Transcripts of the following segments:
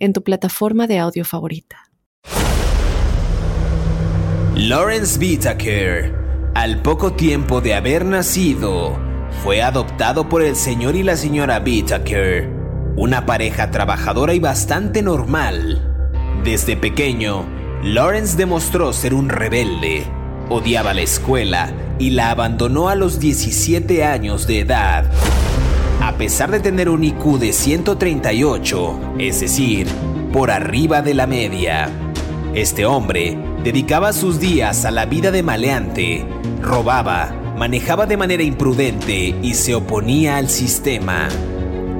en tu plataforma de audio favorita. Lawrence Whitaker, al poco tiempo de haber nacido, fue adoptado por el señor y la señora Whitaker, una pareja trabajadora y bastante normal. Desde pequeño, Lawrence demostró ser un rebelde, odiaba la escuela y la abandonó a los 17 años de edad. A pesar de tener un IQ de 138, es decir, por arriba de la media, este hombre dedicaba sus días a la vida de maleante, robaba, manejaba de manera imprudente y se oponía al sistema.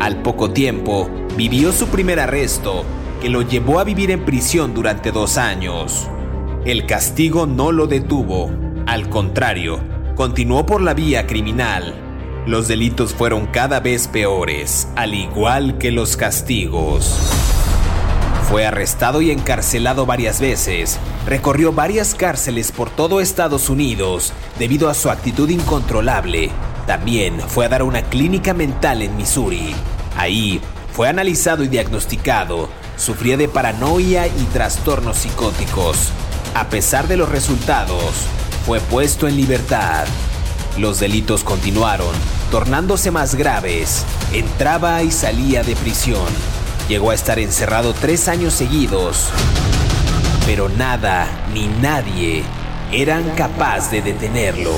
Al poco tiempo, vivió su primer arresto, que lo llevó a vivir en prisión durante dos años. El castigo no lo detuvo, al contrario, continuó por la vía criminal los delitos fueron cada vez peores, al igual que los castigos. Fue arrestado y encarcelado varias veces, recorrió varias cárceles por todo Estados Unidos debido a su actitud incontrolable. También fue a dar una clínica mental en Missouri. Ahí fue analizado y diagnosticado. Sufría de paranoia y trastornos psicóticos. A pesar de los resultados, fue puesto en libertad. Los delitos continuaron, tornándose más graves. Entraba y salía de prisión. Llegó a estar encerrado tres años seguidos. Pero nada ni nadie eran capaz de detenerlo.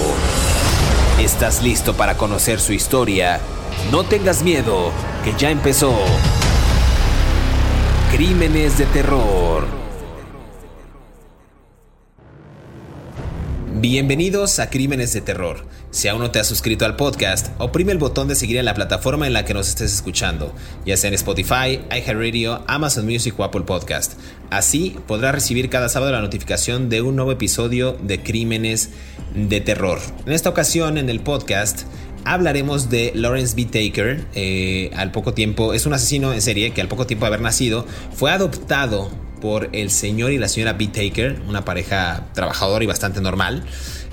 ¿Estás listo para conocer su historia? No tengas miedo, que ya empezó. Crímenes de terror. Bienvenidos a Crímenes de Terror. Si aún no te has suscrito al podcast, oprime el botón de seguir en la plataforma en la que nos estés escuchando, ya sea en Spotify, iHeartRadio, Amazon Music o Apple Podcast. Así podrás recibir cada sábado la notificación de un nuevo episodio de Crímenes de Terror. En esta ocasión, en el podcast, hablaremos de Lawrence B. Taker. Eh, al poco tiempo, es un asesino en serie que al poco tiempo de haber nacido fue adoptado por el señor y la señora B. Taker, una pareja trabajadora y bastante normal.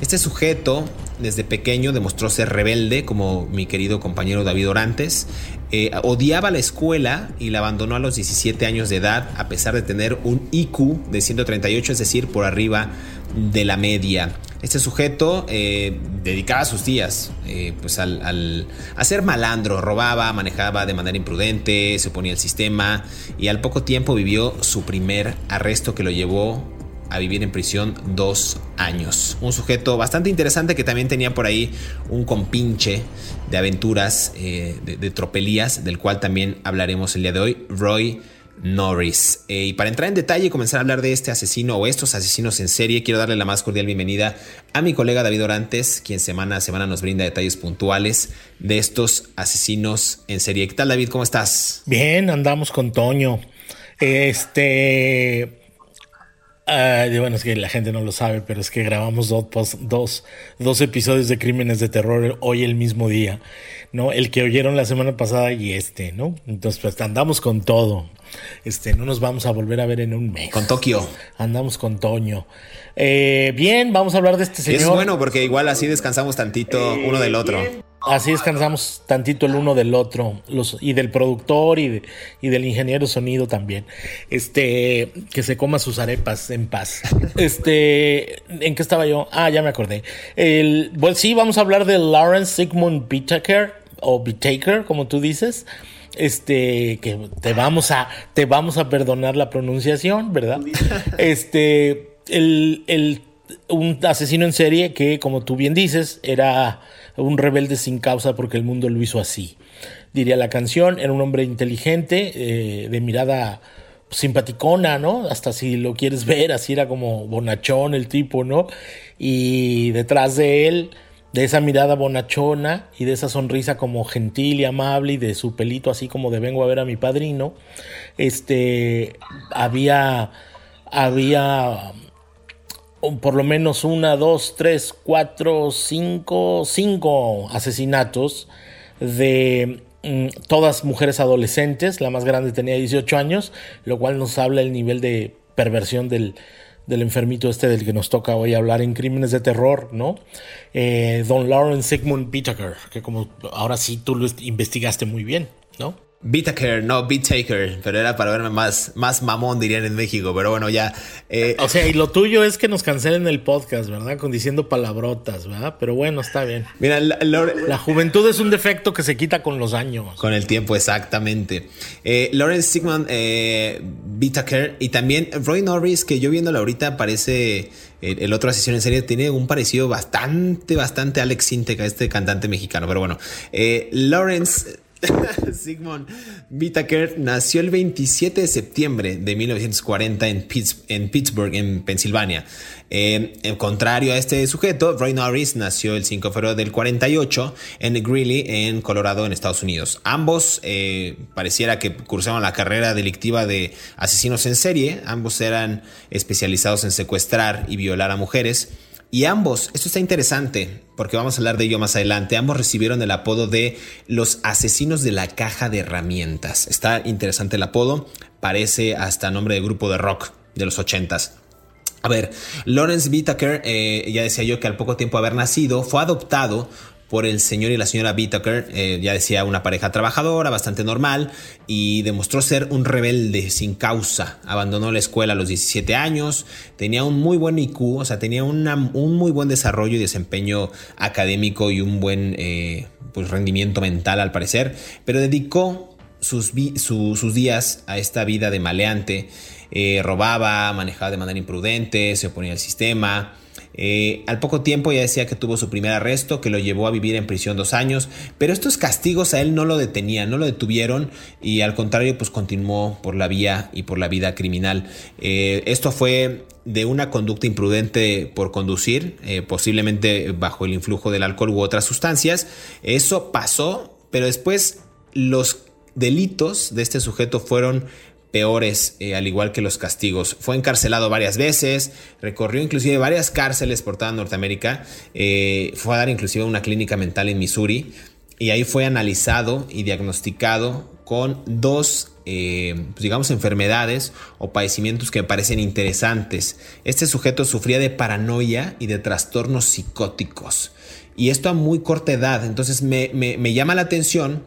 Este sujeto desde pequeño demostró ser rebelde, como mi querido compañero David Orantes. Eh, odiaba la escuela y la abandonó a los 17 años de edad, a pesar de tener un IQ de 138, es decir, por arriba de la media. Este sujeto eh, dedicaba sus días eh, pues al, a ser malandro, robaba, manejaba de manera imprudente, se oponía al sistema y al poco tiempo vivió su primer arresto que lo llevó a vivir en prisión dos años. Un sujeto bastante interesante que también tenía por ahí un compinche de aventuras, eh, de, de tropelías, del cual también hablaremos el día de hoy, Roy Norris. Eh, y para entrar en detalle y comenzar a hablar de este asesino o estos asesinos en serie, quiero darle la más cordial bienvenida a mi colega David Orantes, quien semana a semana nos brinda detalles puntuales de estos asesinos en serie. ¿Qué tal David? ¿Cómo estás? Bien, andamos con Toño. Este... bueno, es que la gente no lo sabe, pero es que grabamos dos, dos, dos episodios de Crímenes de Terror hoy el mismo día, ¿no? El que oyeron la semana pasada y este, ¿no? Entonces, pues andamos con todo. Este, no nos vamos a volver a ver en un mes. Con Tokio. Andamos con Toño. Eh, bien, vamos a hablar de este señor. Es bueno porque igual así descansamos tantito eh, uno del otro. Así descansamos tantito el uno del otro, los, y del productor y, del ingeniero sonido también. Este, que se coma sus arepas en paz. Este, ¿en qué estaba yo? Ah, ya me acordé. El, bueno, sí, vamos a hablar de Lawrence Sigmund Bittaker, o Bittaker, como tú dices este, que te vamos a, te vamos a perdonar la pronunciación, ¿verdad? Este, el, el, un asesino en serie que, como tú bien dices, era un rebelde sin causa porque el mundo lo hizo así. Diría la canción, era un hombre inteligente, eh, de mirada simpaticona, ¿no? Hasta si lo quieres ver, así era como bonachón el tipo, ¿no? Y detrás de él de esa mirada bonachona y de esa sonrisa como gentil y amable y de su pelito así como de vengo a ver a mi padrino, este, había, había por lo menos una, dos, tres, cuatro, cinco, cinco asesinatos de mm, todas mujeres adolescentes, la más grande tenía 18 años, lo cual nos habla el nivel de perversión del, del enfermito este del que nos toca hoy hablar en Crímenes de Terror, ¿no? Eh, don Lawrence Sigmund Whittaker, que como ahora sí tú lo investigaste muy bien, ¿no? Beataker, no, Beat Taker, pero era para verme más, más mamón, dirían en México, pero bueno, ya. Eh. O sea, y lo tuyo es que nos cancelen el podcast, ¿verdad? Con diciendo palabrotas, ¿verdad? Pero bueno, está bien. Mira, la, juventud es un defecto que se quita con los años. Con el tiempo, exactamente. Eh, Lawrence Sigmund eh, y también Roy Norris, que yo viéndolo ahorita parece. El, otro asesino en serie tiene un parecido bastante, bastante Alex Sintek a este cantante mexicano. Pero bueno, eh, Lawrence Sigmund Whittaker nació el 27 de septiembre de 1940 en, Pittsburgh, en Pensilvania. en contrario a este sujeto, Roy Norris nació el 5 de febrero del 48 en Greeley, en Colorado, en Estados Unidos. Ambos eh, pareciera que cursaban la carrera delictiva de asesinos en serie. Ambos eran especializados en secuestrar y violar a mujeres. Y ambos, esto está interesante porque vamos a hablar de ello más adelante, ambos recibieron el apodo de los asesinos de la caja de herramientas. Está interesante el apodo, parece hasta nombre de grupo de rock de los ochentas. A ver, Lawrence Whitaker, eh, ya decía yo que al poco tiempo de haber nacido, fue adoptado por el señor y la señora Whittaker, eh, ya decía una pareja trabajadora, bastante normal, y demostró ser un rebelde sin causa. Abandonó la escuela a los 17 años, tenía un muy buen IQ, o sea, tenía un muy buen desarrollo y desempeño académico y un buen eh, pues, rendimiento mental al parecer, pero dedicó sus, días a esta vida de maleante. Eh, robaba, manejaba de manera imprudente, se oponía al sistema, eh, al poco tiempo ya decía que tuvo su primer arresto, que lo llevó a vivir en prisión dos años, pero estos castigos a él no lo detenían, no lo detuvieron y al contrario pues continuó por la vía y por la vida criminal. Eh, esto fue de una conducta imprudente por conducir, eh, posiblemente bajo el influjo del alcohol u otras sustancias. Eso pasó, pero después los delitos de este sujeto fueron peores, eh, al igual que los castigos. Fue encarcelado varias veces, recorrió inclusive varias cárceles por toda Norteamérica, eh, fue a dar inclusive una clínica mental en Missouri y ahí fue analizado y diagnosticado con dos, eh, pues digamos, enfermedades o padecimientos que me parecen interesantes. Este sujeto sufría de paranoia y de trastornos psicóticos. Y esto a muy corta edad. Entonces me, me llama la atención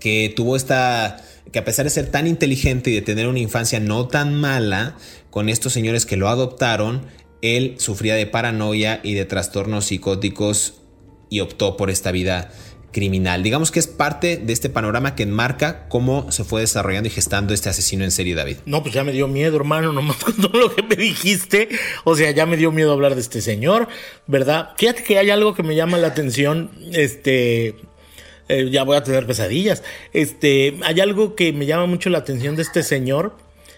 que tuvo esta que a pesar de ser tan inteligente y de tener una infancia no tan mala, con estos señores que lo adoptaron, él sufría de paranoia y de trastornos psicóticos y optó por esta vida criminal. Digamos que es parte de este panorama que enmarca cómo se fue desarrollando y gestando este asesino en serie, David. No, pues ya me dio miedo, hermano, nomás con todo lo que me dijiste. O sea, ya me dio miedo hablar de este señor, ¿verdad? Fíjate que hay algo que me llama la atención, este, eh, ya voy a tener pesadillas. Este, hay algo que me llama mucho la atención de este señor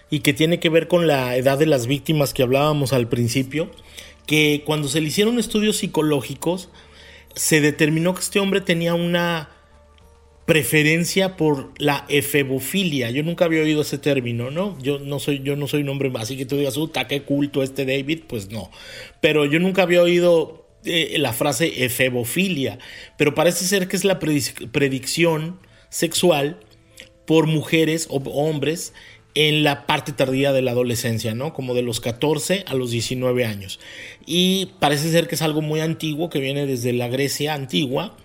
y que tiene que ver con la edad de las víctimas que hablábamos al principio, que cuando se le hicieron estudios psicológicos, se determinó que este hombre tenía una preferencia por la efebofilia. Yo nunca había oído ese término, ¿no? Yo no soy, yo no soy un hombre así que tú digas, uh, qué culto este David, pues no. Pero yo nunca había oído eh, la frase efebofilia, pero parece ser que es la predicción sexual por mujeres o hombres en la parte tardía de la adolescencia, ¿no? Como de los 14 a los 19 años. Y parece ser que es algo muy antiguo, que viene desde la Grecia antigua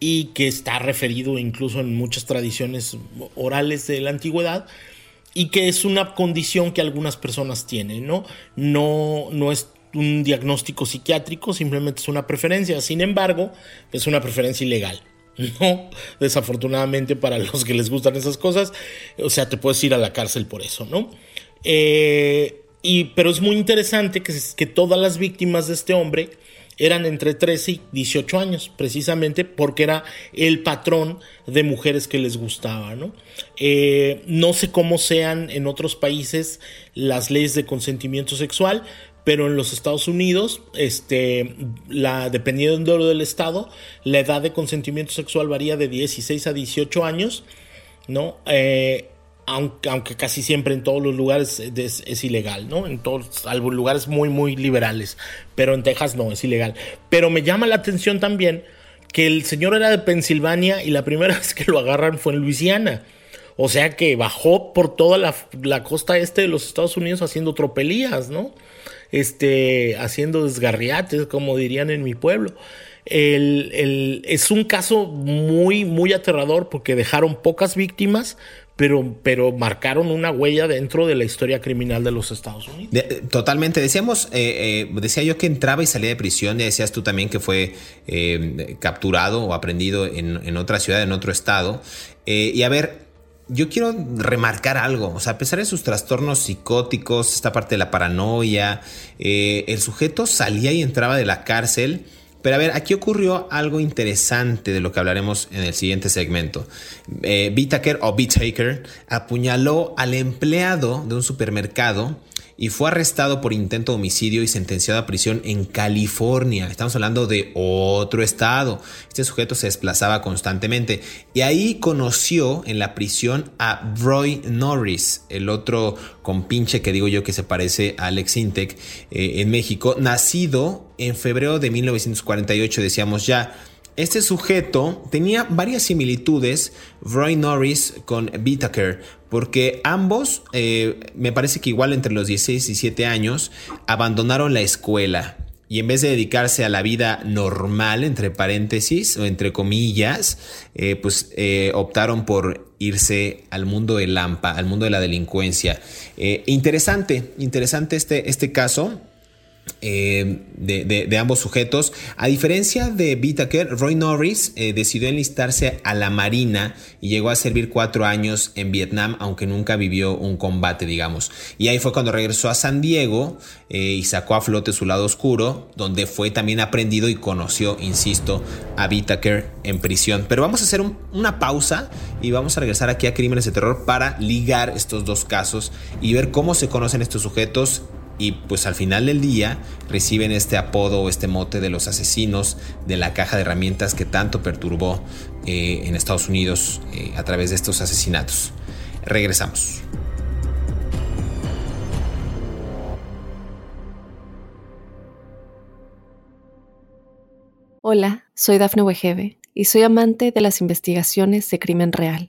y que está referido incluso en muchas tradiciones orales de la antigüedad y que es una condición que algunas personas tienen, ¿no? No, no es un diagnóstico psiquiátrico, simplemente es una preferencia. Sin embargo, es una preferencia ilegal. No, desafortunadamente para los que les gustan esas cosas, o sea, te puedes ir a la cárcel por eso, ¿no? Eh, y, pero es muy interesante que, que todas las víctimas de este hombre eran entre 13 y 18 años, precisamente porque era el patrón de mujeres que les gustaba, ¿no? Eh, no sé cómo sean en otros países las leyes de consentimiento sexual, pero en los Estados Unidos, este, la, dependiendo del estado, la edad de consentimiento sexual varía de 16 a 18 años, ¿no? Eh, aunque, casi siempre en todos los lugares es, ilegal, ¿no? En todos, salvo lugares muy, muy liberales, pero en Texas no, es ilegal. Pero me llama la atención también que el señor era de Pensilvania y la primera vez que lo agarran fue en Luisiana. O sea que bajó por toda la, costa este de los Estados Unidos haciendo tropelías, ¿no? Este, haciendo desgarriates, como dirían en mi pueblo. es un caso muy, muy aterrador porque dejaron pocas víctimas, pero, pero marcaron una huella dentro de la historia criminal de los Estados Unidos. totalmente. Decíamos, eh, eh, decía yo que entraba y salía de prisión, y decías tú también que fue eh, capturado o aprendido en, en, otra ciudad, en otro estado. y a ver, yo quiero remarcar algo, o sea, a pesar de sus trastornos psicóticos, esta parte de la paranoia, el sujeto salía y entraba de la cárcel pero a ver, aquí ocurrió algo interesante de lo que hablaremos en el siguiente segmento. Eh, o Bitaker apuñaló al empleado de un supermercado y fue arrestado por intento de homicidio y sentenciado a prisión en California. Estamos hablando de otro estado. Este sujeto se desplazaba constantemente y ahí conoció en la prisión a Roy Norris, el otro compinche que digo yo que se parece a Alex Intec eh, en México, nacido en febrero de 1948, decíamos ya. Este sujeto tenía varias similitudes, Roy Norris con Whittaker, porque ambos, eh, me parece que igual entre los 16 y 17 años, abandonaron la escuela y en vez de dedicarse a la vida normal, entre paréntesis o entre comillas, eh, pues eh, optaron por irse al mundo de Lampa, al mundo de la delincuencia. interesante, interesante este, este caso. Eh, de, ambos sujetos. A diferencia de Whittaker, Roy Norris eh, decidió enlistarse a la Marina y llegó a servir cuatro años en Vietnam, aunque nunca vivió un combate, digamos. Y ahí fue cuando regresó a San Diego eh, y sacó a flote su lado oscuro, donde fue también aprendido y conoció, insisto, a Whittaker en prisión. Pero vamos a hacer una pausa y vamos a regresar aquí a Crímenes de Terror para ligar estos dos casos y ver cómo se conocen estos sujetos y pues al final del día reciben este apodo o este mote de los asesinos de la caja de herramientas que tanto perturbó eh, en Estados Unidos eh, a través de estos asesinatos. Regresamos. Hola, soy Dafne Wegebe y soy amante de las investigaciones de crimen real.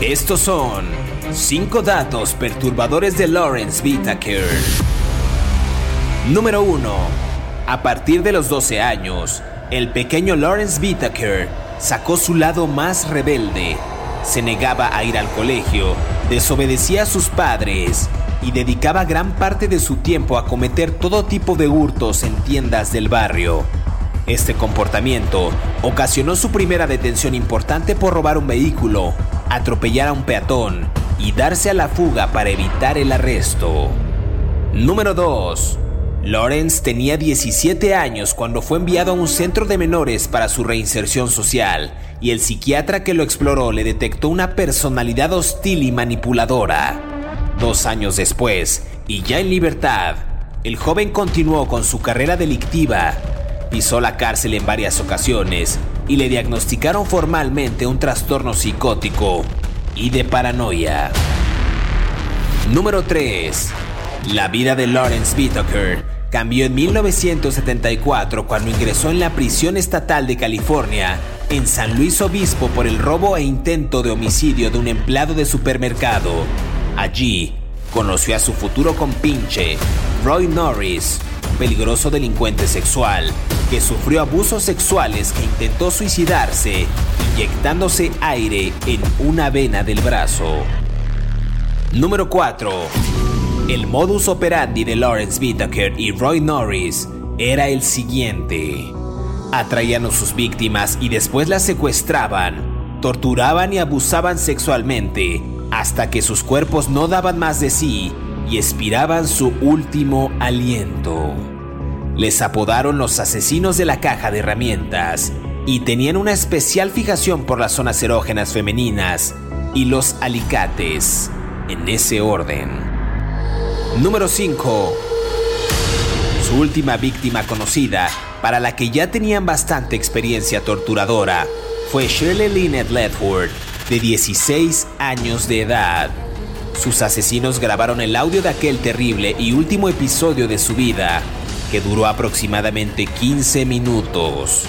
Estos son 5 datos perturbadores de Lawrence Whitaker. Número 1. A partir de los 12 años, el pequeño Lawrence Whitaker sacó su lado más rebelde. Se negaba a ir al colegio, desobedecía a sus padres y dedicaba gran parte de su tiempo a cometer todo tipo de hurtos en tiendas del barrio. Este comportamiento ocasionó su primera detención importante por robar un vehículo, atropellar a un peatón y darse a la fuga para evitar el arresto. Número 2. Lawrence tenía 17 años cuando fue enviado a un centro de menores para su reinserción social y el psiquiatra que lo exploró le detectó una personalidad hostil y manipuladora. Dos años después, y ya en libertad, el joven continuó con su carrera delictiva Pisó la cárcel en varias ocasiones y le diagnosticaron formalmente un trastorno psicótico y de paranoia. Número 3. La vida de Lawrence Whitaker cambió en 1974 cuando ingresó en la prisión estatal de California en San Luis Obispo por el robo e intento de homicidio de un empleado de supermercado. Allí conoció a su futuro compinche, Roy Norris, peligroso delincuente sexual que sufrió abusos sexuales e intentó suicidarse inyectándose aire en una vena del brazo. Número 4. El modus operandi de Lawrence Whitaker y Roy Norris era el siguiente. Atraían a sus víctimas y después las secuestraban, torturaban y abusaban sexualmente hasta que sus cuerpos no daban más de sí y expiraban su último aliento. Les apodaron los asesinos de la caja de herramientas y tenían una especial fijación por las zonas erógenas femeninas y los alicates, en ese orden. Número 5. Su última víctima conocida, para la que ya tenían bastante experiencia torturadora, fue Shirley Lynette Ledford, de 16 años de edad. Sus asesinos grabaron el audio de aquel terrible y último episodio de su vida que duró aproximadamente 15 minutos.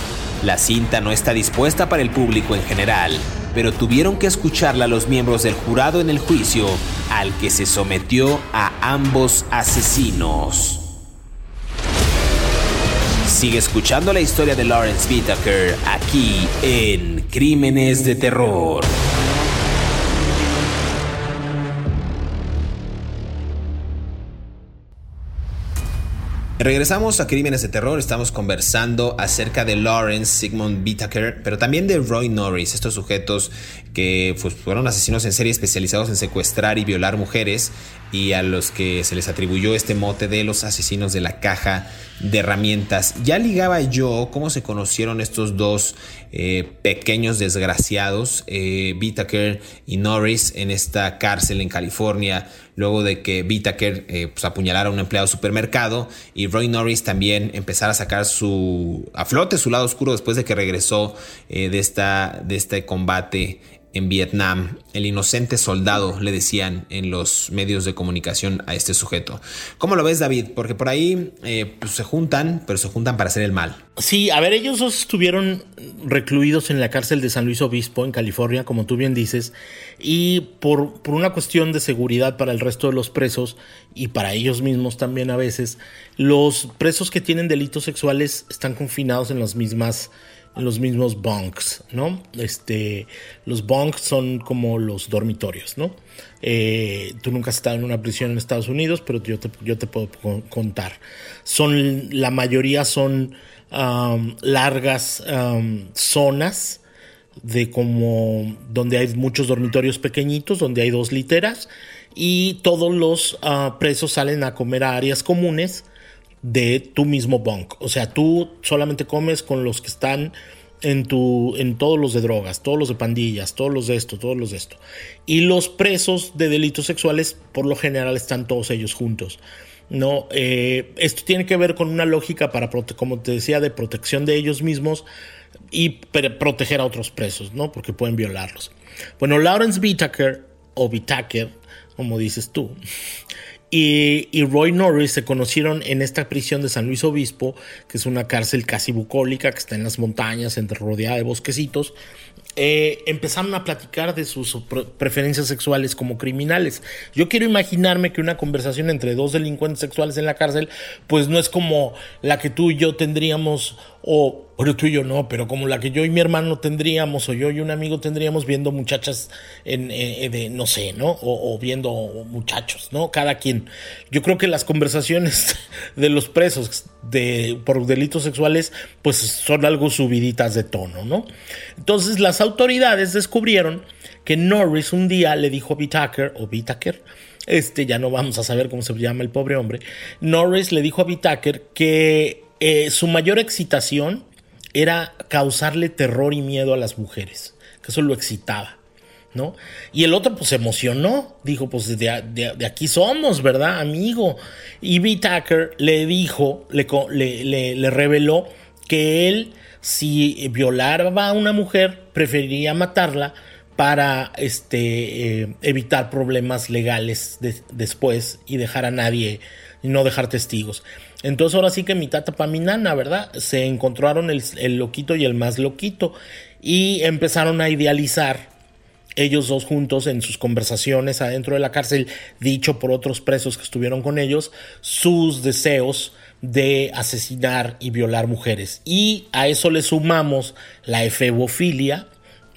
La cinta no está dispuesta para el público en general, pero tuvieron que escucharla los miembros del jurado en el juicio al que se sometió a ambos asesinos. Sigue escuchando la historia de Lawrence Whitaker aquí en Crímenes de Terror. Regresamos a Crímenes de Terror, estamos conversando acerca de Lawrence Sigmund Whittaker, pero también de Roy Norris, estos sujetos que pues, fueron asesinos en serie especializados en secuestrar y violar mujeres y a los que se les atribuyó este mote de los asesinos de la caja de herramientas. Ya ligaba yo cómo se conocieron estos dos eh, pequeños desgraciados, eh, y Norris, en esta cárcel en California, luego de que Whittaker eh, pues, apuñalara a un empleado de supermercado y Roy Norris también empezara a sacar su a flote su lado oscuro después de que regresó eh, de, esta, de este combate en Vietnam, el inocente soldado, le decían en los medios de comunicación a este sujeto. ¿Cómo lo ves, David? Porque por ahí eh, pues, se juntan, pero se juntan para hacer el mal. Sí, a ver, ellos dos estuvieron recluidos en la cárcel de San Luis Obispo, en California, como tú bien dices, y por, por una cuestión de seguridad para el resto de los presos y para ellos mismos también a veces, los presos que tienen delitos sexuales están confinados en las mismas los mismos bunks, ¿no? Este, los bunks son como los dormitorios, ¿no? Eh, tú nunca has estado en una prisión en Estados Unidos, pero yo te, puedo contar. Son, la mayoría son um, largas um, zonas de como donde hay muchos dormitorios pequeñitos, donde hay dos literas y todos los uh, presos salen a comer a áreas comunes de tu mismo bunk. O sea, tú solamente comes con los que están en tu en todos los de drogas, todos los de pandillas, todos los de esto, todos los de esto. Y los presos de delitos sexuales por lo general están todos ellos juntos. No, eh, esto tiene que ver con una lógica para como te decía de protección de ellos mismos y proteger a otros presos, ¿no? Porque pueden violarlos. Bueno, Lawrence Whitaker o Whitaker, como dices tú, y, Roy Norris se conocieron en esta prisión de San Luis Obispo, que es una cárcel casi bucólica que está en las montañas, entre rodeada de bosquecitos. Eh, empezaron a platicar de sus preferencias sexuales como criminales. Yo quiero imaginarme que una conversación entre dos delincuentes sexuales en la cárcel, pues no es como la que tú y yo tendríamos o, bueno, tú y yo no, pero como la que yo y mi hermano tendríamos, o yo y un amigo tendríamos viendo muchachas en, eh, de, no sé, ¿no? O, viendo muchachos, ¿no? Cada quien. Yo creo que las conversaciones de los presos de, por delitos sexuales, pues son algo subiditas de tono, ¿no? Entonces las autoridades descubrieron que Norris un día le dijo a Whitaker, o Whitaker, este ya no vamos a saber cómo se llama el pobre hombre, Norris le dijo a Whitaker que eh, su mayor excitación era causarle terror y miedo a las mujeres, que eso lo excitaba. ¿No? Y el otro pues se emocionó, dijo pues de, aquí somos, ¿verdad, amigo? Y B. Tucker le dijo, le, reveló que él si violaba a una mujer preferiría matarla para este, eh, evitar problemas legales después y dejar a nadie no dejar testigos. Entonces ahora sí que mi tata para mi nana, ¿verdad? Se encontraron el, el loquito y el más loquito y empezaron a idealizar ellos dos juntos en sus conversaciones adentro de la cárcel, dicho por otros presos que estuvieron con ellos, sus deseos de asesinar y violar mujeres. Y a eso le sumamos la efebofilia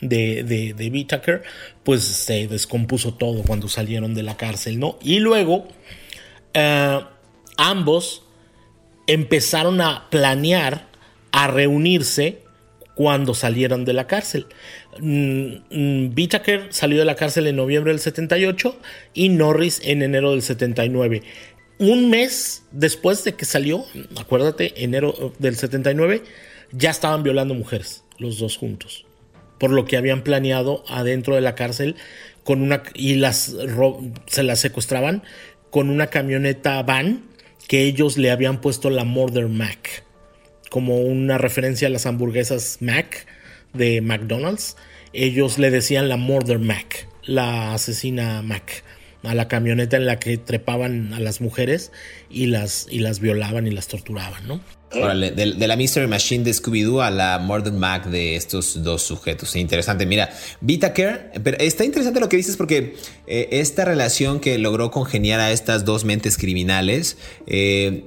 de, de, de pues se descompuso todo cuando salieron de la cárcel, ¿no? Y luego eh, ambos empezaron a planear, a reunirse cuando salieron de la cárcel. Whittaker mm, mm, salió de la cárcel en noviembre del 78 y Norris en enero del 79. Un mes después de que salió, acuérdate, enero del 79, ya estaban violando mujeres, los dos juntos. Por lo que habían planeado adentro de la cárcel con una y las se las secuestraban con una camioneta van que ellos le habían puesto la Murder Mac como una referencia a las hamburguesas Mac de McDonald's. Ellos le decían la Murder Mac, la asesina Mac, a la camioneta en la que trepaban a las mujeres y las, y las violaban y las torturaban, ¿no? De, la Mystery Machine de Scooby-Doo a la Murder Mac de estos dos sujetos. Interesante. Mira, Care, pero está interesante lo que dices porque eh, esta relación que logró congeniar a estas dos mentes criminales eh,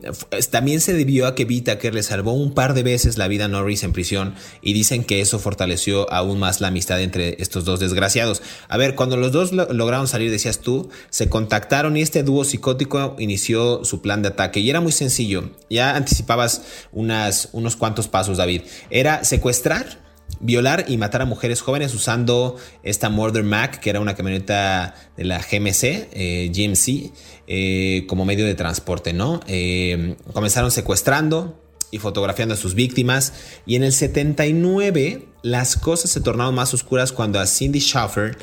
también se debió a que Care le salvó un par de veces la vida a Norris en prisión y dicen que eso fortaleció aún más la amistad entre estos dos desgraciados. A ver, cuando los dos lograron salir, decías tú, se contactaron y este dúo psicótico inició su plan de ataque y era muy sencillo. Ya anticipabas unas, unos cuantos pasos, David. Era secuestrar, violar y matar a mujeres jóvenes usando esta Murder Mac, que era una camioneta de la GMC, eh, GMC, eh, como medio de transporte, ¿no? Eh, comenzaron secuestrando y fotografiando a sus víctimas. Y en el 79 las cosas se tornaron más oscuras cuando a Cindy Schaffer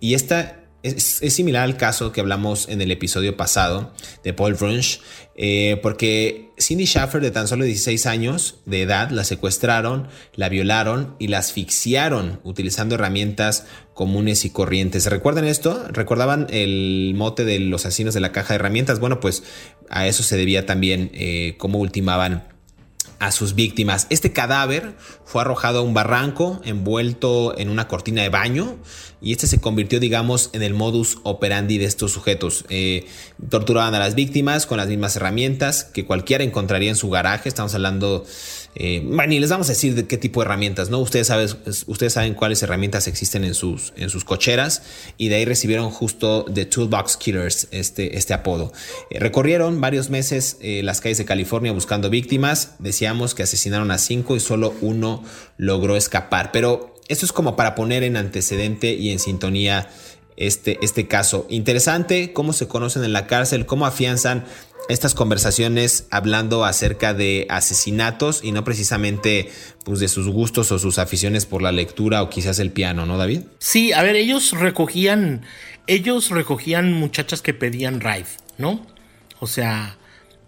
y esta es, similar al caso que hablamos en el episodio pasado de Paul Brunch, eh, porque Cindy Schaffer, de tan solo 16 años de edad, la secuestraron, la violaron y la asfixiaron utilizando herramientas comunes y corrientes. ¿Recuerdan esto? ¿Recordaban el mote de los asesinos de la caja de herramientas? Bueno, pues a eso se debía también eh, cómo ultimaban a sus víctimas. Este cadáver fue arrojado a un barranco envuelto en una cortina de baño y este se convirtió, digamos, en el modus operandi de estos sujetos. Eh, torturaban a las víctimas con las mismas herramientas que cualquiera encontraría en su garaje. Estamos hablando eh, bueno, y les vamos a decir de qué tipo de herramientas, ¿no? Ustedes, saben, ustedes saben cuáles herramientas existen en sus, en sus cocheras y de ahí recibieron justo The Toolbox Killers este, este apodo. Eh, recorrieron varios meses eh, las calles de California buscando víctimas. Decíamos que asesinaron a cinco y solo uno logró escapar. Pero esto es como para poner en antecedente y en sintonía este, este caso. Interesante cómo se conocen en la cárcel, cómo afianzan estas conversaciones hablando acerca de asesinatos y no precisamente pues, de sus gustos o sus aficiones por la lectura o quizás el piano, ¿no, David? Sí, a ver, ellos recogían, ellos recogían muchachas que pedían ride, ¿no? O sea,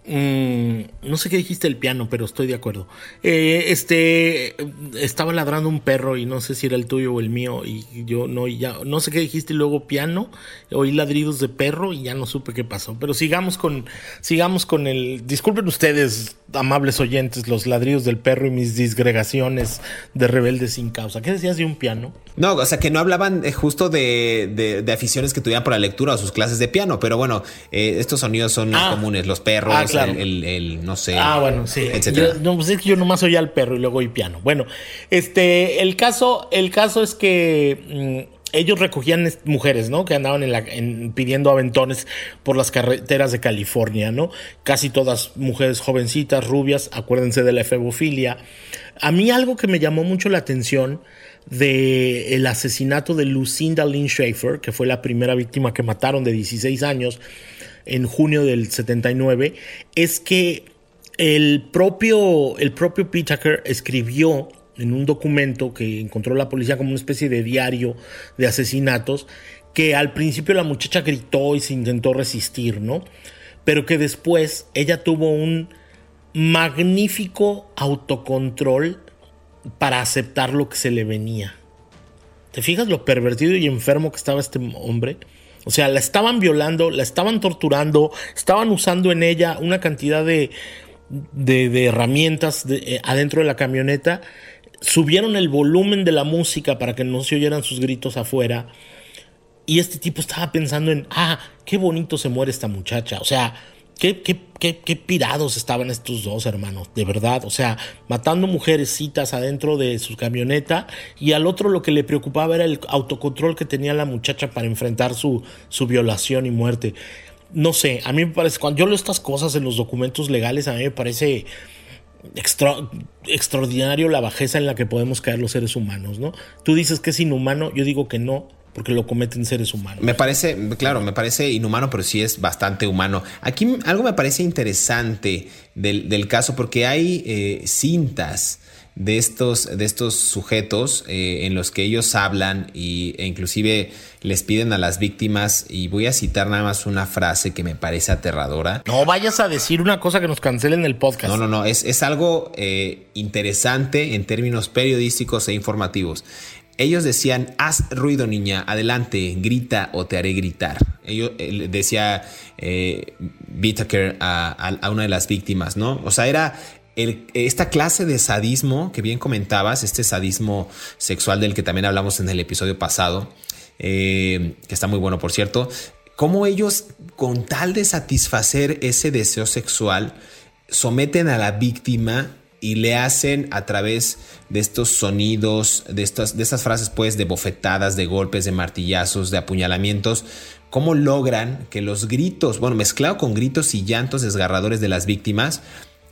Mm, no sé qué dijiste el piano, pero estoy de acuerdo. Eh, este estaba ladrando un perro y no sé si era el tuyo o el mío y yo no ya no sé qué dijiste y luego piano, oí ladridos de perro y ya no supe qué pasó. Pero sigamos con sigamos con el disculpen ustedes amables oyentes los ladridos del perro y mis disgregaciones de rebeldes sin causa. ¿Qué decías de un piano? No, o sea que no hablaban eh, justo de, de, aficiones que tuvieran por la lectura o sus clases de piano, pero bueno, eh, estos sonidos son ah. comunes, los perros. Ah, el, no sé. Ah, bueno, sí. Yo, no, pues es que yo nomás oía al perro y luego oí piano. Bueno, este, el caso, el caso es que mm, ellos recogían mujeres, ¿no? Que andaban en la, pidiendo aventones por las carreteras de California, ¿no? Casi todas mujeres jovencitas, rubias, acuérdense de la efebofilia. A mí algo que me llamó mucho la atención de el asesinato de Lucinda Lynn Schaefer, que fue la primera víctima que mataron de 16 años, en junio del 79 es que el propio, el propio escribió en un documento que encontró la policía como una especie de diario de asesinatos, que al principio la muchacha gritó y se intentó resistir, ¿no? Pero que después ella tuvo un magnífico autocontrol para aceptar lo que se le venía. ¿Te fijas lo pervertido y enfermo que estaba este hombre? O sea, la estaban violando, la estaban torturando, estaban usando en ella una cantidad de, de, herramientas eh, adentro de la camioneta. Subieron el volumen de la música para que no se oyeran sus gritos afuera. Y este tipo estaba pensando en, ah, qué bonito se muere esta muchacha. O sea, Qué, qué, qué, pirados estaban estos dos hermanos, de verdad. O sea, matando mujerecitas adentro de su camioneta y al otro lo que le preocupaba era el autocontrol que tenía la muchacha para enfrentar su, su violación y muerte. no sé, a mí me parece, cuando yo leo estas cosas en los documentos legales, a mí me parece extraordinario la bajeza en la que podemos caer los seres humanos, ¿no? Tú dices que es inhumano, yo digo que no, porque lo cometen seres humanos. Me parece, claro, me parece inhumano, pero sí es bastante humano. Aquí algo me parece interesante del, caso, porque hay eh, cintas de estos, de estos sujetos eh, en los que ellos hablan y, e inclusive les piden a las víctimas, y voy a citar nada más una frase que me parece aterradora. No vayas a decir una cosa que nos cancelen el podcast. No, no, no, es, es algo eh, interesante en términos periodísticos e informativos. Ellos decían, haz ruido niña, adelante, grita o te haré gritar. Ellos, decía eh, a, a, una de las víctimas, ¿no? O sea, era esta clase de sadismo que bien comentabas, este sadismo sexual del que también hablamos en el episodio pasado, eh, que está muy bueno por cierto, cómo ellos con tal de satisfacer ese deseo sexual someten a la víctima y le hacen a través de estos sonidos, de estas, de estas frases pues de bofetadas, de golpes, de martillazos, de apuñalamientos, cómo logran que los gritos, bueno, mezclado con gritos y llantos desgarradores de las víctimas,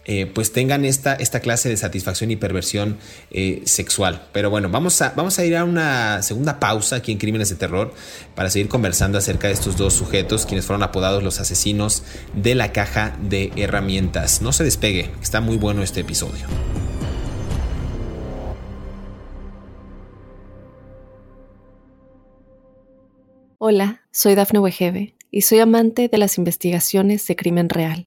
eh, pues tengan esta, esta, clase de satisfacción y perversión eh, sexual. Pero bueno, vamos a, vamos a ir a una segunda pausa aquí en Crímenes de Terror para seguir conversando acerca de estos dos sujetos, quienes fueron apodados los asesinos de la caja de herramientas. No se despegue, está muy bueno este episodio. Hola, soy Dafne Wegebe y soy amante de las investigaciones de crimen real.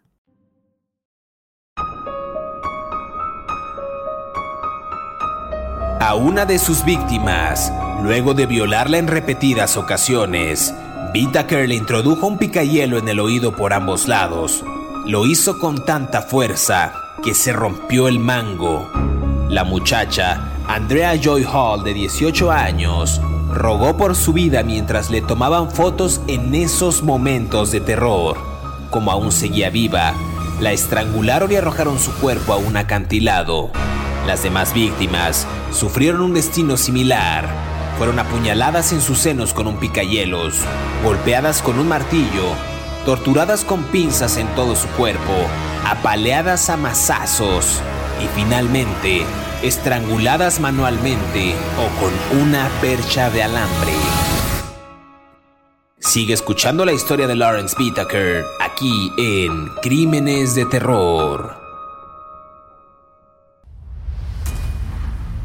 A una de sus víctimas. Luego de violarla en repetidas ocasiones, Whittaker le introdujo un picahielo en el oído por ambos lados. Lo hizo con tanta fuerza que se rompió el mango. La muchacha, Andrea Joy Hall, de 18 años, rogó por su vida mientras le tomaban fotos en esos momentos de terror. Como aún seguía viva, la estrangularon y arrojaron su cuerpo a un acantilado. Las demás víctimas sufrieron un destino similar. Fueron apuñaladas en sus senos con un picayelos, golpeadas con un martillo, torturadas con pinzas en todo su cuerpo, apaleadas a mazazos y finalmente estranguladas manualmente o con una percha de alambre. Sigue escuchando la historia de Lawrence Whitaker aquí en Crímenes de Terror.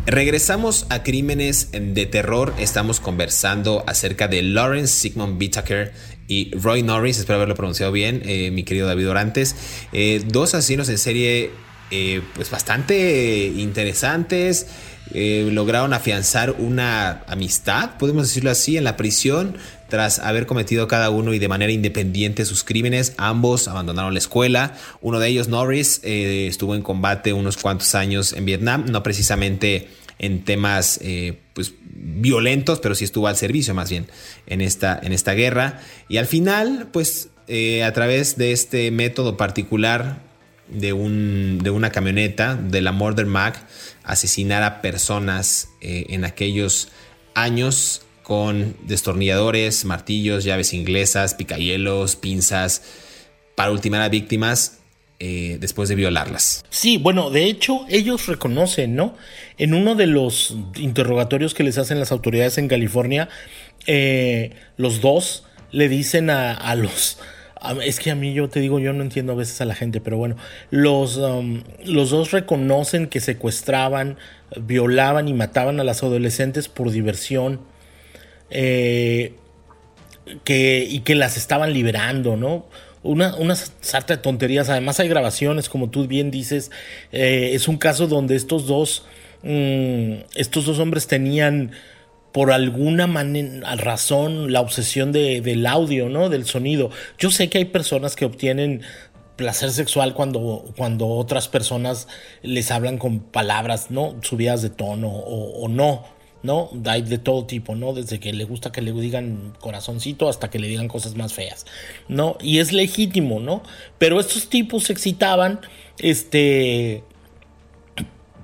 Regresamos a Crímenes de Terror. Estamos conversando acerca de Lawrence Sigmund Whittaker y Roy Norris. Espero haberlo pronunciado bien, eh, mi querido David Orantes. Eh, dos asesinos en serie, eh, pues bastante interesantes. lograron afianzar una amistad, podemos decirlo así, en la prisión. Tras haber cometido cada uno y de manera independiente sus crímenes, ambos abandonaron la escuela. Uno de ellos, Norris, eh, estuvo en combate unos cuantos años en Vietnam, no precisamente en temas eh, pues, violentos, pero sí estuvo al servicio más bien en esta, en esta guerra. Y al final, pues eh, a través de este método particular de, un, de una camioneta, de la Murder Mac, asesinar a personas en aquellos años con destornilladores, martillos, llaves inglesas, picahielos, pinzas, para ultimar a víctimas eh, después de violarlas. Sí, bueno, de hecho ellos reconocen, ¿no? En uno de los interrogatorios que les hacen las autoridades en California, eh, los dos le dicen a, los... es que a mí yo te digo, yo no entiendo a veces a la gente, pero bueno, los, um, los dos reconocen que secuestraban, violaban y mataban a las adolescentes por diversión eh, que, y que las estaban liberando, ¿no? Una, una sarta de tonterías. Además hay grabaciones, como tú bien dices. Eh, es un caso donde estos dos, mm, estos dos hombres tenían por alguna razón la obsesión de, del audio, ¿no? Del sonido. Yo sé que hay personas que obtienen placer sexual cuando, cuando otras personas les hablan con palabras, ¿no? Subidas de tono o, no, ¿no? Hay de todo tipo, ¿no? Desde que le gusta que le digan corazoncito hasta que le digan cosas más feas, ¿no? Y es legítimo, ¿no? Pero estos tipos se excitaban, este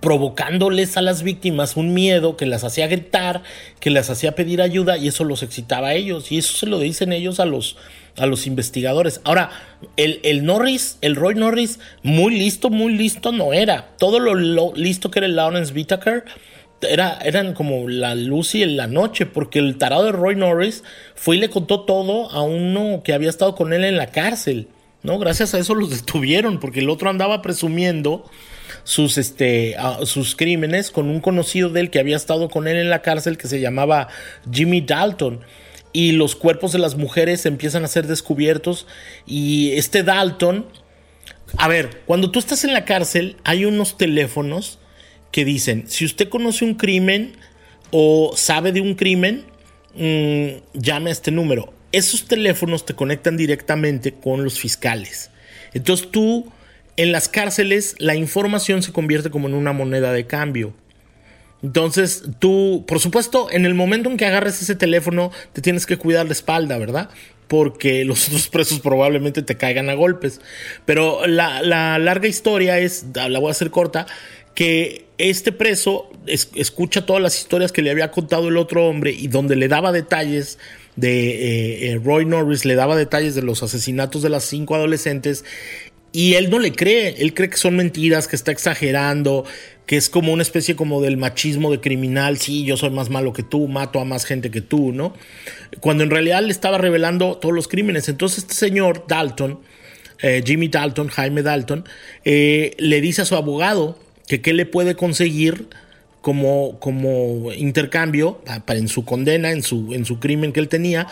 provocándoles a las víctimas un miedo que las hacía gritar, que las hacía pedir ayuda y eso los excitaba a ellos y eso se lo dicen ellos a los a los investigadores. Ahora, el, Norris, el Roy Norris, muy listo, muy listo no era. Todo lo, listo que era el Lawrence Whitaker era, eran como la luz y la noche, porque el tarado de Roy Norris fue y le contó todo a uno que había estado con él en la cárcel. ¿no? Gracias a eso los detuvieron, porque el otro andaba presumiendo sus, este, sus crímenes con un conocido de él que había estado con él en la cárcel que se llamaba Jimmy Dalton y los cuerpos de las mujeres empiezan a ser descubiertos y este Dalton, a ver, cuando tú estás en la cárcel hay unos teléfonos que dicen, si usted conoce un crimen o sabe de un crimen, mm, llame a este número. Esos teléfonos te conectan directamente con los fiscales. Entonces tú, en las cárceles, la información se convierte como en una moneda de cambio. Entonces, tú, por supuesto, en el momento en que agarres ese teléfono, te tienes que cuidar la espalda, ¿verdad? Porque los otros presos probablemente te caigan a golpes. Pero la, larga historia es, la voy a hacer corta, que este preso escucha todas las historias que le había contado el otro hombre y donde le daba detalles de eh, eh, Roy Norris, le daba detalles de los asesinatos de las cinco adolescentes y él no le cree, él cree que son mentiras, que está exagerando, que es como una especie como del machismo de criminal, sí, yo soy más malo que tú, mato a más gente que tú, ¿no? Cuando en realidad le estaba revelando todos los crímenes. Entonces este señor Dalton, eh, Jimmy Dalton, Jaime Dalton, le dice a su abogado que qué le puede conseguir como, como intercambio para, en su condena, en su, en su crimen que él tenía,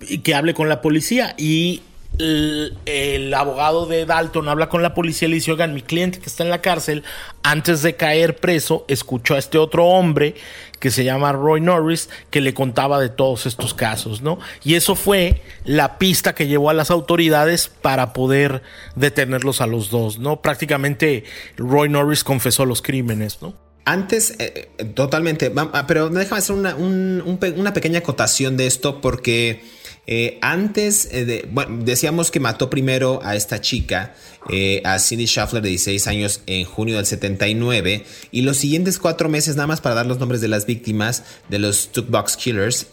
y que hable con la policía. Y el, abogado de Dalton habla con la policía y le dice, oigan, mi cliente que está en la cárcel, antes de caer preso, escuchó a este otro hombre que se llama Roy Norris, que le contaba de todos estos casos, ¿no? Y eso fue la pista que llevó a las autoridades para poder detenerlos a los dos, ¿no? Prácticamente Roy Norris confesó los crímenes, ¿no? Antes, eh, eh, totalmente, ah, pero déjame hacer una, una pequeña acotación de esto porque eh, antes, eh, de, bueno, decíamos que mató primero a esta chica, eh, a Cindy Schaffler de 16 años en junio del 79 y los siguientes cuatro meses nada más para dar los nombres de las víctimas de los Box Killers.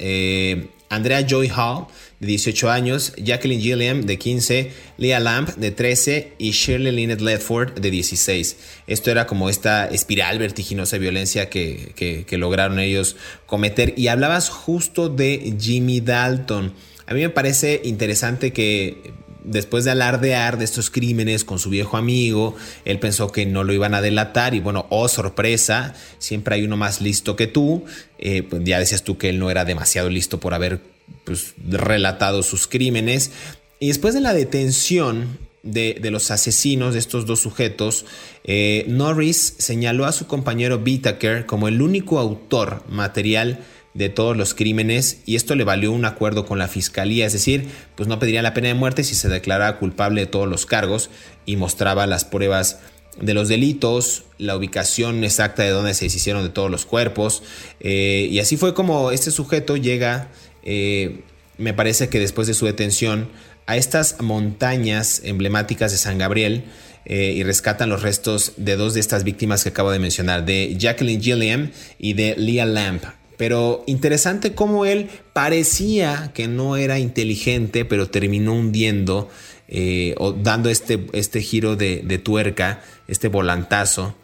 Andrea Joy Hall, de 18 años, Jacqueline Gilliam, de 15, Leah Lamp, de 13, y Shirley Lynette Ledford, de 16. Esto era como esta espiral vertiginosa de violencia que, que lograron ellos cometer. Y hablabas justo de Jimmy Dalton. A mí me parece interesante que después de alardear de estos crímenes con su viejo amigo, él pensó que no lo iban a delatar y bueno, oh sorpresa, siempre hay uno más listo que tú. Eh, pues ya decías tú que él no era demasiado listo por haber pues, relatado sus crímenes. Y después de la detención de, los asesinos de estos dos sujetos, eh, Norris señaló a su compañero Whittaker como el único autor material de todos los crímenes y esto le valió un acuerdo con la fiscalía, es decir, pues no pediría la pena de muerte si se declaraba culpable de todos los cargos y mostraba las pruebas de los delitos, la ubicación exacta de dónde se hicieron de todos los cuerpos eh, y así fue como este sujeto llega, eh, me parece que después de su detención, a estas montañas emblemáticas de San Gabriel, eh, y rescatan los restos de dos de estas víctimas que acabo de mencionar, de Jacqueline Gilliam y de Leah Lamp. Pero interesante cómo él parecía que no era inteligente, pero terminó hundiendo eh, o dando este, este giro de, tuerca, este volantazo,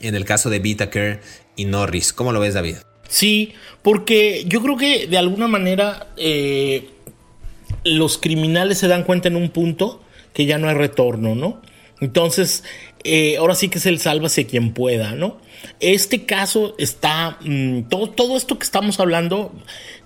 en el caso de Whitaker y Norris. ¿Cómo lo ves, David? Sí, porque yo creo que de alguna manera eh, los criminales se dan cuenta en un punto que ya no hay retorno, ¿no? Entonces, eh, ahora sí que es el sálvase quien pueda, ¿no? Este caso está, mm, todo, todo esto que estamos hablando,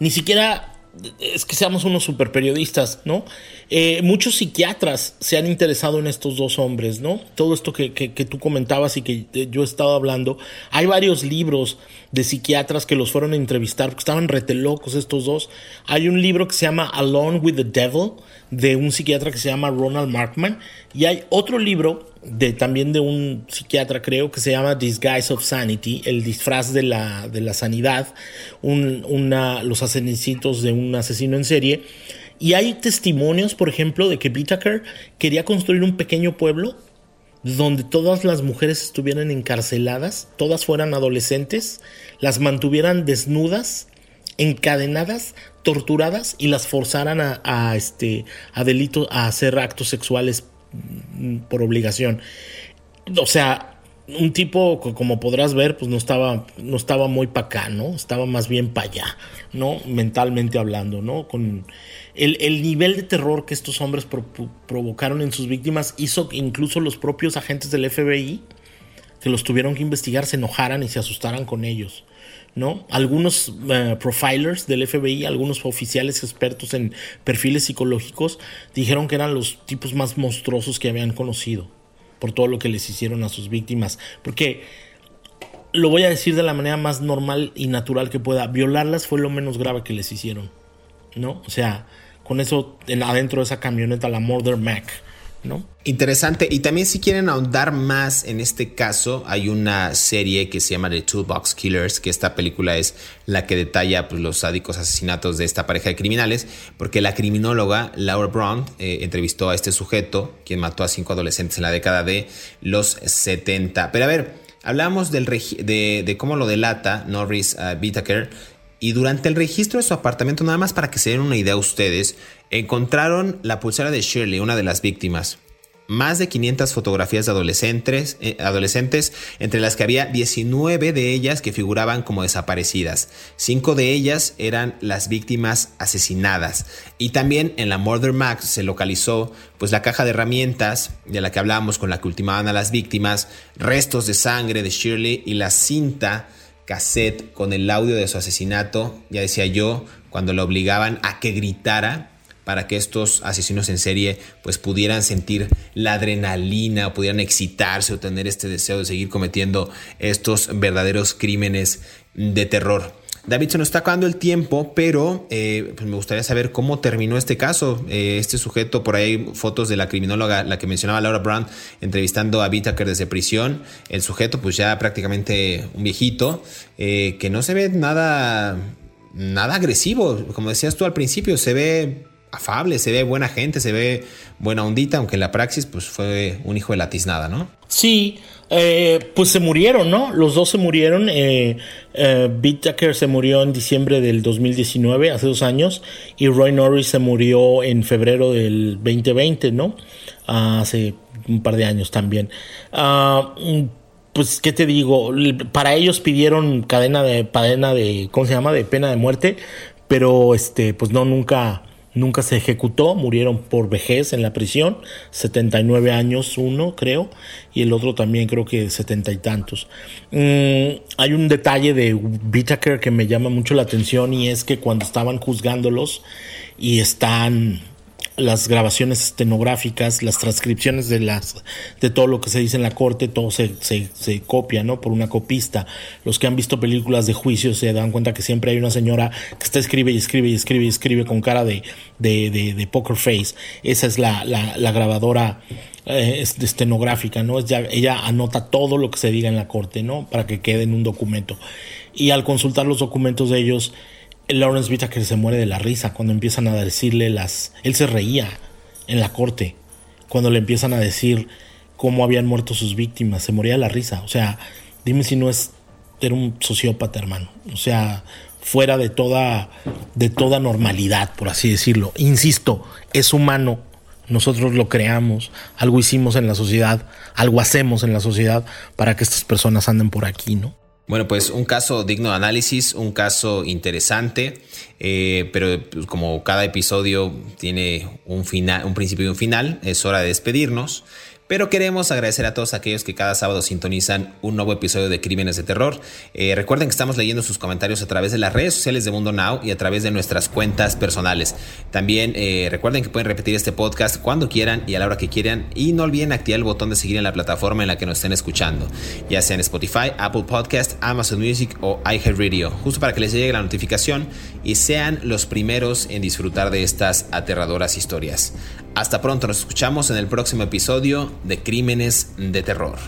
ni siquiera es que seamos unos super periodistas, ¿no? Eh, muchos psiquiatras se han interesado en estos dos hombres, ¿no? Todo esto que, que, tú comentabas y que yo he estado hablando. Hay varios libros de psiquiatras que los fueron a entrevistar porque estaban rete locos estos dos. Hay un libro que se llama Alone with the Devil de un psiquiatra que se llama Ronald Markman y hay otro libro también de un psiquiatra creo que se llama Disguise of Sanity, el disfraz de la, de la sanidad, los asesinitos de un asesino en serie. Y hay testimonios, por ejemplo, de que Whittaker quería construir un pequeño pueblo donde todas las mujeres estuvieran encarceladas, todas fueran adolescentes, las mantuvieran desnudas, encadenadas, torturadas y las forzaran a, a este a delito a hacer actos sexuales por obligación. O sea, un tipo, como podrás ver, pues no estaba, no estaba muy para acá, ¿no? Estaba más bien para allá, ¿no? Mentalmente hablando, ¿no? Con el, nivel de terror que estos hombres provocaron en sus víctimas hizo que incluso los propios agentes del FBI que los tuvieron que investigar se enojaran y se asustaran con ellos. ¿No? Algunos eh, profilers del FBI, algunos oficiales expertos en perfiles psicológicos, dijeron que eran los tipos más monstruosos que habían conocido por todo lo que les hicieron a sus víctimas. Porque lo voy a decir de la manera más normal y natural que pueda. Violarlas fue lo menos grave que les hicieron, ¿no? O sea, con eso adentro de esa camioneta, la Murder Mac Interesante. Y también si quieren ahondar más en este caso, hay una serie que se llama The Toolbox Killers, que esta película es la que detalla pues, los sádicos asesinatos de esta pareja de criminales, porque la criminóloga Laura Brown eh, entrevistó a este sujeto, quien mató a cinco adolescentes en la década de los 70. Pero a ver, hablamos del de, cómo lo delata Norris uh, y durante el registro de su apartamento, nada más para que se den una idea ustedes, encontraron la pulsera de Shirley, una de las víctimas. Más de 500 fotografías de adolescentes, eh, adolescentes, entre las que había 19 de ellas que figuraban como desaparecidas. Cinco de ellas eran las víctimas asesinadas. Y también en la Murder Max se localizó pues la caja de herramientas de la que hablábamos con la que ultimaban a las víctimas, restos de sangre de Shirley y la cinta cassette con el audio de su asesinato, ya decía yo, cuando lo obligaban a que gritara para que estos asesinos en serie pues pudieran sentir la adrenalina pudieran excitarse o tener este deseo de seguir cometiendo estos verdaderos crímenes de terror. David, se nos está acabando el tiempo, pero eh, pues me gustaría saber cómo terminó este caso. Eh, este sujeto, por ahí fotos de la criminóloga, la que mencionaba Laura Brown, entrevistando a Whittaker desde prisión. El sujeto, pues ya prácticamente un viejito, eh, que no se ve nada, nada agresivo. Como decías tú al principio, se ve afable, se ve buena gente, se ve buena ondita, aunque la praxis, pues fue un hijo de la tiznada, ¿no? Sí, eh, pues se murieron, ¿no? Los dos se murieron. Eh, eh se murió en diciembre del 2019, hace dos años, y Roy Norris se murió en febrero del 2020, ¿no? hace un par de años también. Ah, pues, ¿qué te digo? Para ellos pidieron cadena de, cadena de, ¿cómo se llama? De pena de muerte, pero este, pues no, nunca nunca se ejecutó, murieron por vejez en la prisión, 79 años uno creo, y el otro también creo que setenta y tantos. Mm, hay un detalle de Whittaker que me llama mucho la atención y es que cuando estaban juzgándolos y están las grabaciones estenográficas, las transcripciones de las de todo lo que se dice en la corte, todo se, se, copia, ¿no? Por una copista. Los que han visto películas de juicio se dan cuenta que siempre hay una señora que está escribe y escribe y escribe y escribe con cara de, de, de, poker face. Esa es la, la, grabadora eh, estenográfica, ¿no? ella anota todo lo que se diga en la corte, ¿no? Para que quede en un documento. Y al consultar los documentos de ellos, Lawrence Whittaker se muere de la risa cuando empiezan a decirle las... Él se reía en la corte cuando le empiezan a decir cómo habían muerto sus víctimas. Se moría de la risa. O sea, dime si no es... Era un sociópata, hermano. O sea, fuera de toda, de toda normalidad, por así decirlo. Insisto, es humano. Nosotros lo creamos, algo hicimos en la sociedad, algo hacemos en la sociedad para que estas personas anden por aquí, ¿no? Bueno, pues un caso digno de análisis, un caso interesante, eh, pero pues, como cada episodio tiene un, final, un principio y un final, es hora de despedirnos. Pero queremos agradecer a todos aquellos que cada sábado sintonizan un nuevo episodio de Crímenes de Terror. Eh, recuerden que estamos leyendo sus comentarios a través de las redes sociales de Mundo Now y a través de nuestras cuentas personales. También eh, recuerden que pueden repetir este podcast cuando quieran y a la hora que quieran. Y no olviden activar el botón de seguir en la plataforma en la que nos estén escuchando, ya sea en Spotify, Apple Podcast, Amazon Music o iHeartRadio, justo para que les llegue la notificación y sean los primeros en disfrutar de estas aterradoras historias. Hasta pronto, nos escuchamos en el próximo episodio de Crímenes de Terror.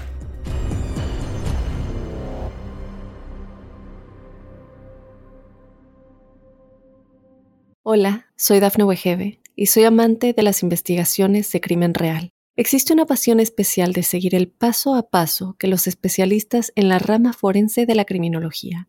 Hola, soy Dafne Wegebe y soy amante de las investigaciones de crimen real. Existe una pasión especial de seguir el paso a paso que los especialistas en la rama forense de la criminología